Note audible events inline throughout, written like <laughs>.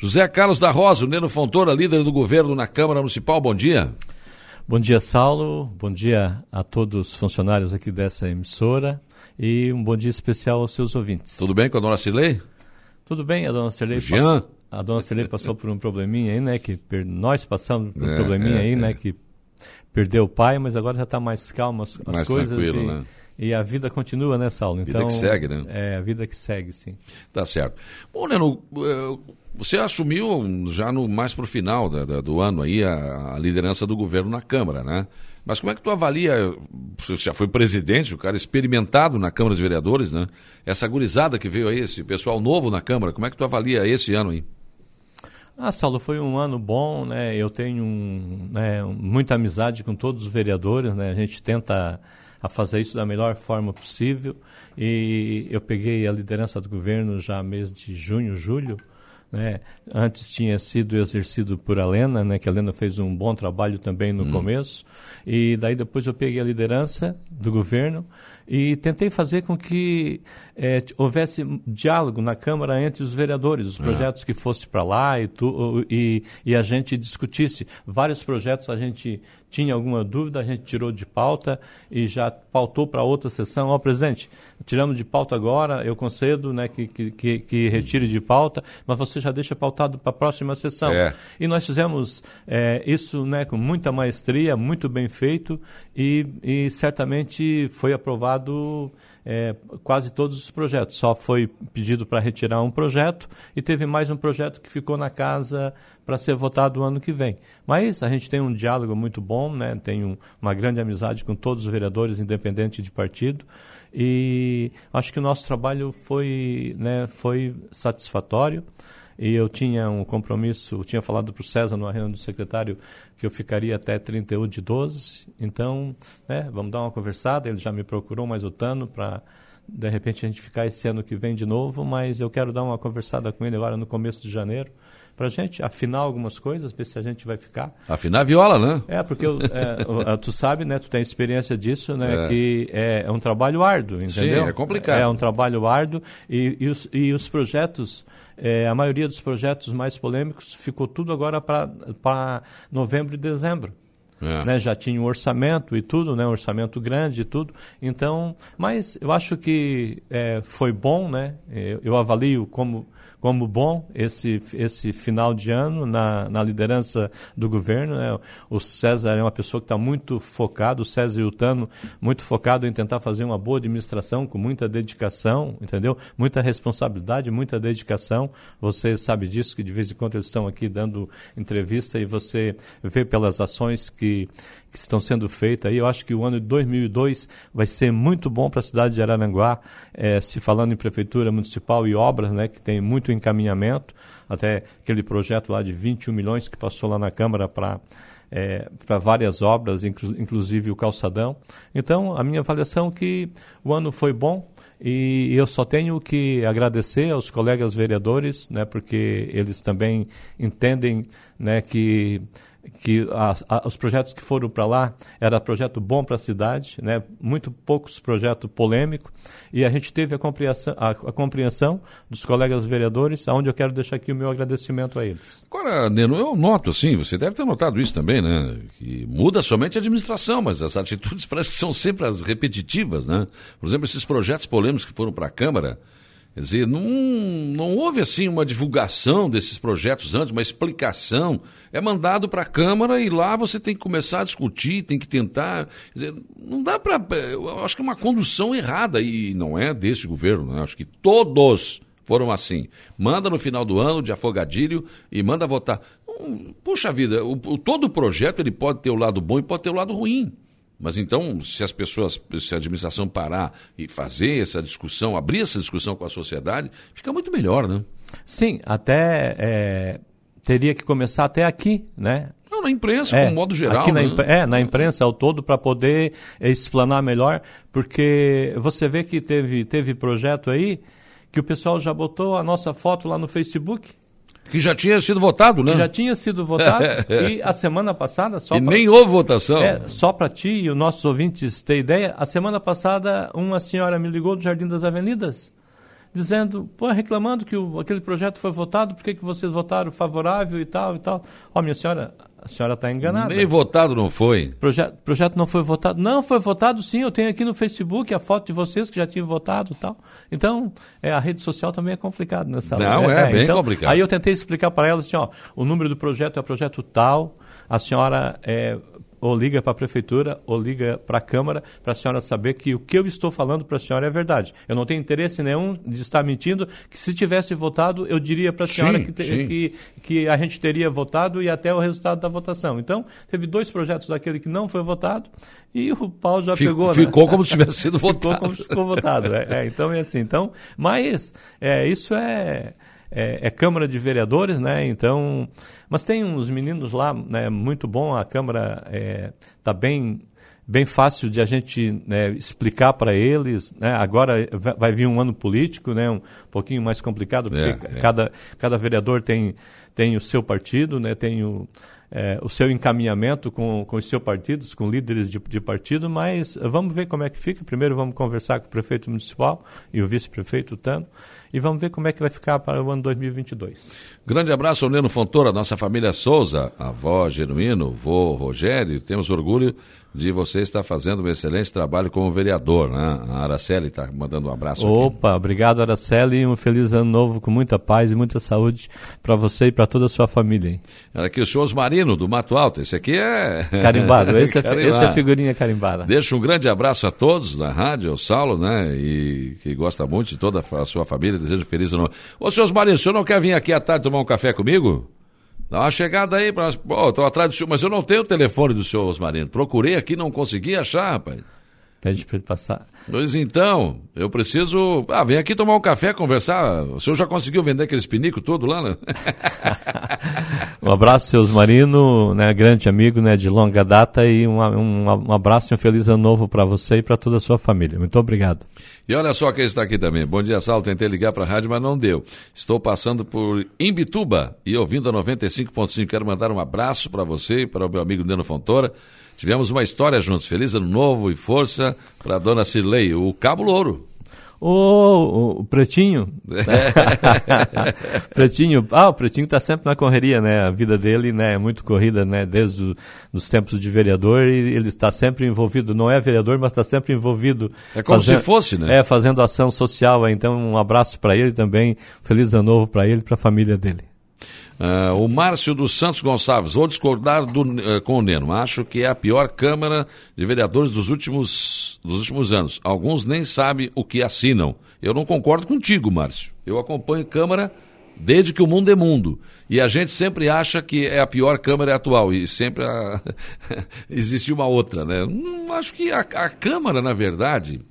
José Carlos da Rosa, o Neno Fontoura, líder do governo na Câmara Municipal, bom dia. Bom dia, Saulo. Bom dia a todos os funcionários aqui dessa emissora e um bom dia especial aos seus ouvintes. Tudo bem com a dona Cirlei? Tudo bem, a dona Cirlei passou, a dona Cirlei passou por um probleminha aí, né, que nós passamos por um é, probleminha é, aí, né, é. que perdeu o pai, mas agora já está mais calma as, as mais coisas. Tranquilo, e... né? E a vida continua, né, Saulo? Então, vida que segue, né? É, a vida que segue, sim. Tá certo. Bom, Neno, eh, você assumiu já no mais para o final da, da, do ano aí a, a, liderança do governo na Câmara, né? Mas como é que tu avalia, você já foi presidente, o cara experimentado na Câmara de Vereadores, né? Essa gurizada que veio aí, esse pessoal novo na Câmara, como é que tu avalia esse ano aí? Ah, Saulo, foi um ano bom, né? Eu tenho né, muita amizade com todos os vereadores, né? A gente tenta a fazer isso da melhor forma possível. E eu peguei a liderança do governo já mês de junho, julho. Né? Antes tinha sido exercido por a Lena, né? que a Lena fez um bom trabalho também no hum. começo. E daí depois eu peguei a liderança do governo e tentei fazer com que é, houvesse diálogo na Câmara entre os vereadores, os é. projetos que fossem para lá e, tu, e, e, a gente discutisse. Vários projetos a gente tinha alguma dúvida, a gente tirou de pauta e já pautou para outra sessão. Ó, oh, presidente, tiramos de pauta agora, eu concedo né, que, que, que, que retire de pauta, mas você já deixa pautado para a próxima sessão. É. E nós fizemos é, isso né, com muita maestria, muito bem feito e, e certamente foi aprovado é, quase todos os projetos. Só foi pedido para retirar um projeto e teve mais um projeto que ficou na casa para ser votado o ano que vem. Mas a gente tem um diálogo muito bom, né? tem um, uma grande amizade com todos os vereadores, independente de partido. E acho que o nosso trabalho foi, né, foi satisfatório e eu tinha um compromisso, eu tinha falado para o César no reunião do secretário que eu ficaria até 31 de 12, então, né, vamos dar uma conversada, ele já me procurou mais o Tano para de repente a gente ficar esse ano que vem de novo, mas eu quero dar uma conversada com ele agora no começo de janeiro, para a gente afinar algumas coisas, ver se a gente vai ficar. Afinar a viola, né? É, porque eu, é, tu sabe, né? Tu tem experiência disso, né? É. Que é, é, um trabalho árduo, entendeu? Sim, é complicado. É um trabalho árduo e, e, os, e os projetos, é, a maioria dos projetos mais polêmicos ficou tudo agora para novembro e dezembro. É. Né, já tinha um orçamento e tudo, né, um orçamento grande e tudo. Então, mas eu acho que é, foi bom, né? Eu, eu avalio como como bom esse, esse final de ano na, na liderança do governo. Né? O César é uma pessoa que está muito focado, o César e o Tano, muito focado em tentar fazer uma boa administração, com muita dedicação, entendeu? Muita responsabilidade, muita dedicação. Você sabe disso, que de vez em quando eles estão aqui dando entrevista e você vê pelas ações que, que estão sendo feitas aí. Eu acho que o ano de 2002 vai ser muito bom para a cidade de Araranguá, é, se falando em prefeitura municipal e obras, né, que tem muito encaminhamento, até aquele projeto lá de 21 milhões que passou lá na Câmara para é, para várias obras, inclu inclusive o calçadão. Então, a minha avaliação é que o ano foi bom e eu só tenho que agradecer aos colegas vereadores, né, porque eles também entendem né, que que a, a, os projetos que foram para lá era projeto bom para a cidade, né? muito poucos projetos polêmicos, e a gente teve a compreensão, a, a, compreensão dos colegas vereadores, aonde eu quero deixar aqui o meu agradecimento a eles. Agora, Neno, eu noto assim, você deve ter notado isso também, né? Que muda somente a administração, mas as atitudes <laughs> parece que são sempre as repetitivas, né? Por exemplo, esses projetos polêmicos que foram para a Câmara, Quer dizer, não, não houve assim uma divulgação desses projetos antes, uma explicação. É mandado para a Câmara e lá você tem que começar a discutir, tem que tentar. Quer dizer, não dá para. Eu acho que é uma condução errada e não é desse governo, né? acho que todos foram assim. Manda no final do ano de afogadilho e manda votar. Puxa vida, o, o, todo projeto ele pode ter o lado bom e pode ter o lado ruim. Mas então, se as pessoas, se a administração parar e fazer essa discussão, abrir essa discussão com a sociedade, fica muito melhor, né? Sim, até é, teria que começar até aqui, né? Não, na imprensa, é, como modo geral. Aqui né? na, é, na imprensa ao todo, para poder explanar melhor, porque você vê que teve, teve projeto aí que o pessoal já botou a nossa foto lá no Facebook. Que já tinha sido votado, né? Que já tinha sido votado. <laughs> e a semana passada, só E pra, nem houve votação. É, só para ti e os nossos ouvintes terem ideia, a semana passada uma senhora me ligou do Jardim das Avenidas, dizendo, pô, reclamando que o, aquele projeto foi votado, por que, que vocês votaram favorável e tal e tal. Ó, oh, minha senhora, a senhora está enganada. Nem votado não foi. Projeto, projeto não foi votado. Não, foi votado sim. Eu tenho aqui no Facebook a foto de vocês que já tinham votado e tal. Então, é, a rede social também é complicado nessa Não, é, é bem então, complicado. Aí eu tentei explicar para ela assim, ó, o número do projeto é projeto tal, a senhora é, ou liga para a prefeitura ou liga para a Câmara para a senhora saber que o que eu estou falando para a senhora é verdade. Eu não tenho interesse nenhum de estar mentindo, que se tivesse votado, eu diria para a senhora sim, que, te, que, que, a gente teria votado e até o resultado da votação. Então, teve dois projetos daquele que não foi votado e o pau já Fico, pegou. Né? Ficou né? como se tivesse <laughs> sido votado. ficou como se ficou votado. É, é, então é assim. Então, mas é, isso é é, é, Câmara de Vereadores, né? Então, mas tem uns meninos lá, né? Muito bom. A Câmara está é, bem bem fácil de a gente né, explicar para eles. Né? Agora vai vir um ano político, né? Um pouquinho mais complicado porque é, é. cada cada vereador tem tem o seu partido, né? Tem o é, o seu encaminhamento com, com os seus partidos, com líderes de, de, partido, mas vamos ver como é que fica. Primeiro vamos conversar com o prefeito municipal e o vice-prefeito Tano e vamos ver como é que vai ficar para o ano 2022. Grande abraço ao Neno Fontoura, nossa família Souza, avó Genuíno, vô Rogério, temos orgulho de você estar fazendo um excelente trabalho como vereador, né? A Araceli está mandando um abraço Opa, aqui. obrigado Araceli e um feliz ano novo com muita paz e muita saúde para você e para toda a sua família. Hein? Aqui o senhor Marino, do Mato Alto, esse aqui é... <laughs> Carimbado, esse é, Carimbado. esse é figurinha carimbada. Deixa um grande abraço a todos da rádio, ao Saulo, né? E que gosta muito de toda a sua família, desejo feliz ano novo. Ô, senhor Marino, o senhor não quer vir aqui à tarde tomar um café comigo? Dá uma chegada aí. Pô, tô atrás do senhor, mas eu não tenho o telefone do senhor Osmarino. Procurei aqui, não consegui achar, rapaz. Pede para ele passar. Pois então, eu preciso. Ah, vem aqui tomar um café, conversar. O senhor já conseguiu vender aqueles pinicos todo lá, né? <laughs> um abraço, seus Marino, né, grande amigo né, de longa data, e um, um, um abraço e um feliz ano novo para você e para toda a sua família. Muito obrigado. E olha só quem está aqui também. Bom dia, Saulo. Tentei ligar para a rádio, mas não deu. Estou passando por Imbituba e ouvindo a 95.5. Quero mandar um abraço para você e para o meu amigo Neno Fontoura. Tivemos uma história juntos. Feliz ano novo e força para a dona Cirlei, o Cabo Louro. Ô, o Pretinho. <laughs> Pretinho. Ah, o Pretinho está sempre na correria, né? A vida dele né, é muito corrida, né? Desde os tempos de vereador e ele está sempre envolvido. Não é vereador, mas está sempre envolvido. É como fazendo, se fosse, né? É, fazendo ação social. Então, um abraço para ele também. Feliz ano novo para ele e para a família dele. Uh, o Márcio dos Santos Gonçalves, vou discordar do, uh, com o Neno. Acho que é a pior Câmara de Vereadores dos últimos, dos últimos anos. Alguns nem sabem o que assinam. Eu não concordo contigo, Márcio. Eu acompanho Câmara desde que o mundo é mundo. E a gente sempre acha que é a pior Câmara atual. E sempre a... <laughs> existe uma outra, né? Acho que a, a Câmara, na verdade,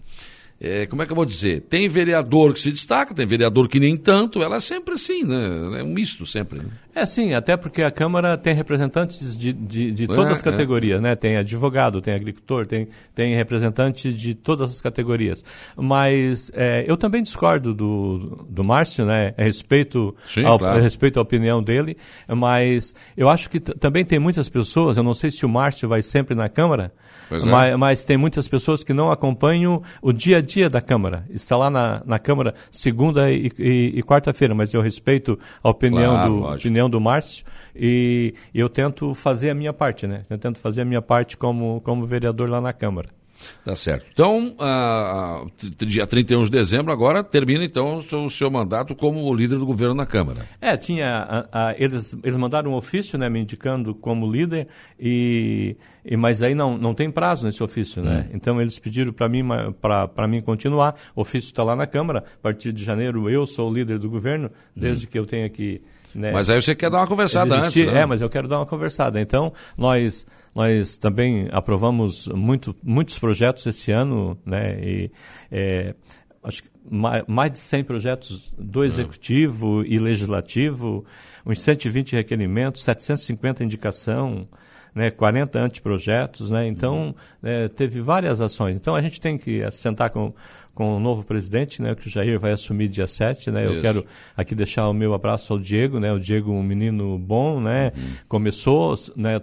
é, como é que eu vou dizer? Tem vereador que se destaca, tem vereador que nem tanto, ela é sempre assim, né? É um misto sempre. Né? É sim, até porque a Câmara tem representantes de, de, de todas é, as categorias, é. né? Tem advogado, tem agricultor, tem, tem representantes de todas as categorias. Mas é, eu também discordo do, do Márcio, né? A respeito, sim, ao, claro. a respeito à opinião dele, mas eu acho que também tem muitas pessoas, eu não sei se o Márcio vai sempre na Câmara, é. mas, mas, tem muitas pessoas que não acompanham o dia a dia da Câmara. Está lá na, na Câmara segunda e, e, e quarta-feira, mas eu respeito a opinião, claro, do, opinião do Márcio e eu tento fazer a minha parte, né? Eu tento fazer a minha parte como, como vereador lá na Câmara. Tá certo. Então, uh, dia 31 de dezembro, agora termina então o seu, o seu, mandato como líder do governo na Câmara. É, tinha. eles, eles mandaram um ofício né, me indicando como líder, e, e mas aí não, não tem prazo nesse ofício, né? Hum. Então eles pediram para mim, para mim continuar. O ofício está lá na Câmara. A partir de janeiro eu sou o líder do governo, desde hum. que eu tenha que. Né, mas aí você quer dar uma conversada antes. Né? É, mas eu quero dar uma conversada. Então, nós nós também aprovamos muito, muitos projetos esse ano, né? E, é, acho que mais de 100 projetos do Executivo e Legislativo, uns 120 requerimentos, 750 indicação, né, 40 anteprojetos, né, então é, teve várias ações. Então a gente tem que sentar com, com o novo presidente, né, que o Jair vai assumir dia 7, né? Isso. Eu quero aqui deixar o meu abraço ao Diego, né? O Diego um menino bom, né? Uhum. Começou, né,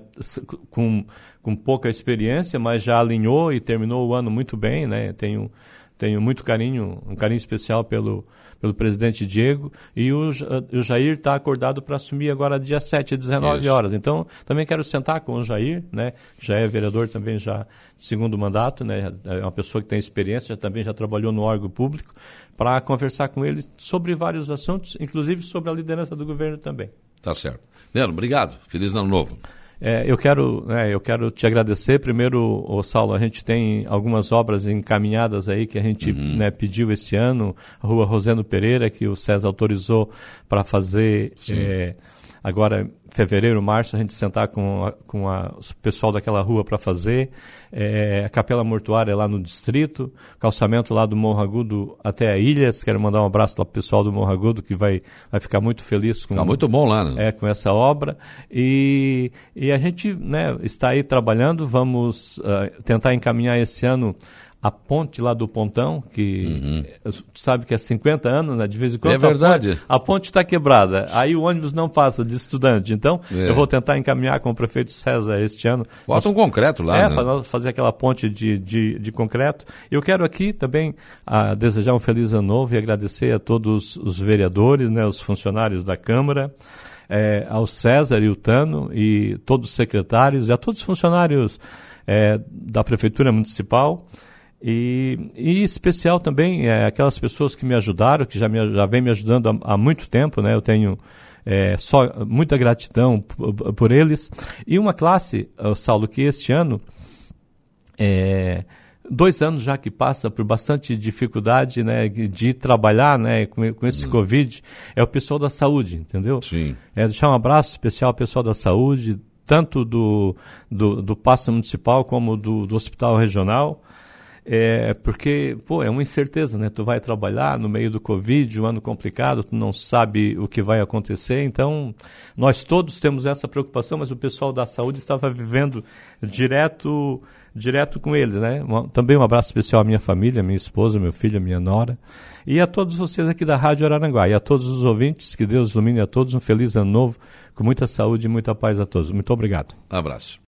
com, com pouca experiência, mas já alinhou e terminou o ano muito bem, né? Tenho tenho muito carinho, um carinho especial pelo, pelo presidente Diego, e o, o Jair está acordado para assumir agora dia 7, às 19 Isso. horas. Então, também quero sentar com o Jair, né, que já é vereador também já segundo mandato, né, é uma pessoa que tem experiência, já, também já trabalhou no órgão público, para conversar com ele sobre vários assuntos, inclusive sobre a liderança do governo também. Tá certo. Nelo, obrigado. Feliz ano novo. É, eu, quero, né, eu quero te agradecer. Primeiro, o Saulo, a gente tem algumas obras encaminhadas aí que a gente uhum. né, pediu esse ano. A rua Rosendo Pereira, que o César autorizou para fazer. É, agora fevereiro, março, a gente sentar com, a, com a, o pessoal daquela rua para fazer. É, a capela mortuária lá no distrito, calçamento lá do Morro Agudo até a Ilhas. Quero mandar um abraço para o pessoal do Morro Agudo, que vai, vai ficar muito feliz com, tá muito bom lá, né? é, com essa obra. E, e a gente né, está aí trabalhando, vamos uh, tentar encaminhar esse ano a ponte lá do Pontão, que uhum. sabe que é 50 anos, né? De vez em quando. É verdade. A ponte está quebrada. Aí o ônibus não passa de estudante. Então, é. eu vou tentar encaminhar com o prefeito César este ano. Bota um concreto lá. É, né? fazer aquela ponte de, de, de concreto. Eu quero aqui também a, desejar um feliz ano novo e agradecer a todos os vereadores, né, os funcionários da Câmara. É, ao César e o Tano e todos os secretários e a todos os funcionários é, da Prefeitura Municipal e, e especial também é, aquelas pessoas que me ajudaram, que já, me, já vem me ajudando há, há muito tempo, né? Eu tenho é, só muita gratidão por, eles. E uma classe, Saulo, que este ano, é, dois anos já que passa por bastante dificuldade né, de trabalhar né, com, com esse uhum. Covid, é o pessoal da saúde, entendeu? Sim. É deixar um abraço especial ao pessoal da saúde, tanto do, do, do Passo Municipal como do, do Hospital Regional. É, porque, pô, é uma incerteza, né? Tu vai trabalhar no meio do Covid, um ano complicado, tu não sabe o que vai acontecer. Então, nós todos temos essa preocupação, mas o pessoal da saúde estava vivendo direto direto com eles, né? Também um abraço especial à minha família, minha esposa, meu filho, minha nora. E a todos vocês aqui da Rádio Araranguá. E a todos os ouvintes, que Deus ilumine a todos. Um feliz ano novo, com muita saúde e muita paz a todos. Muito obrigado. Um abraço.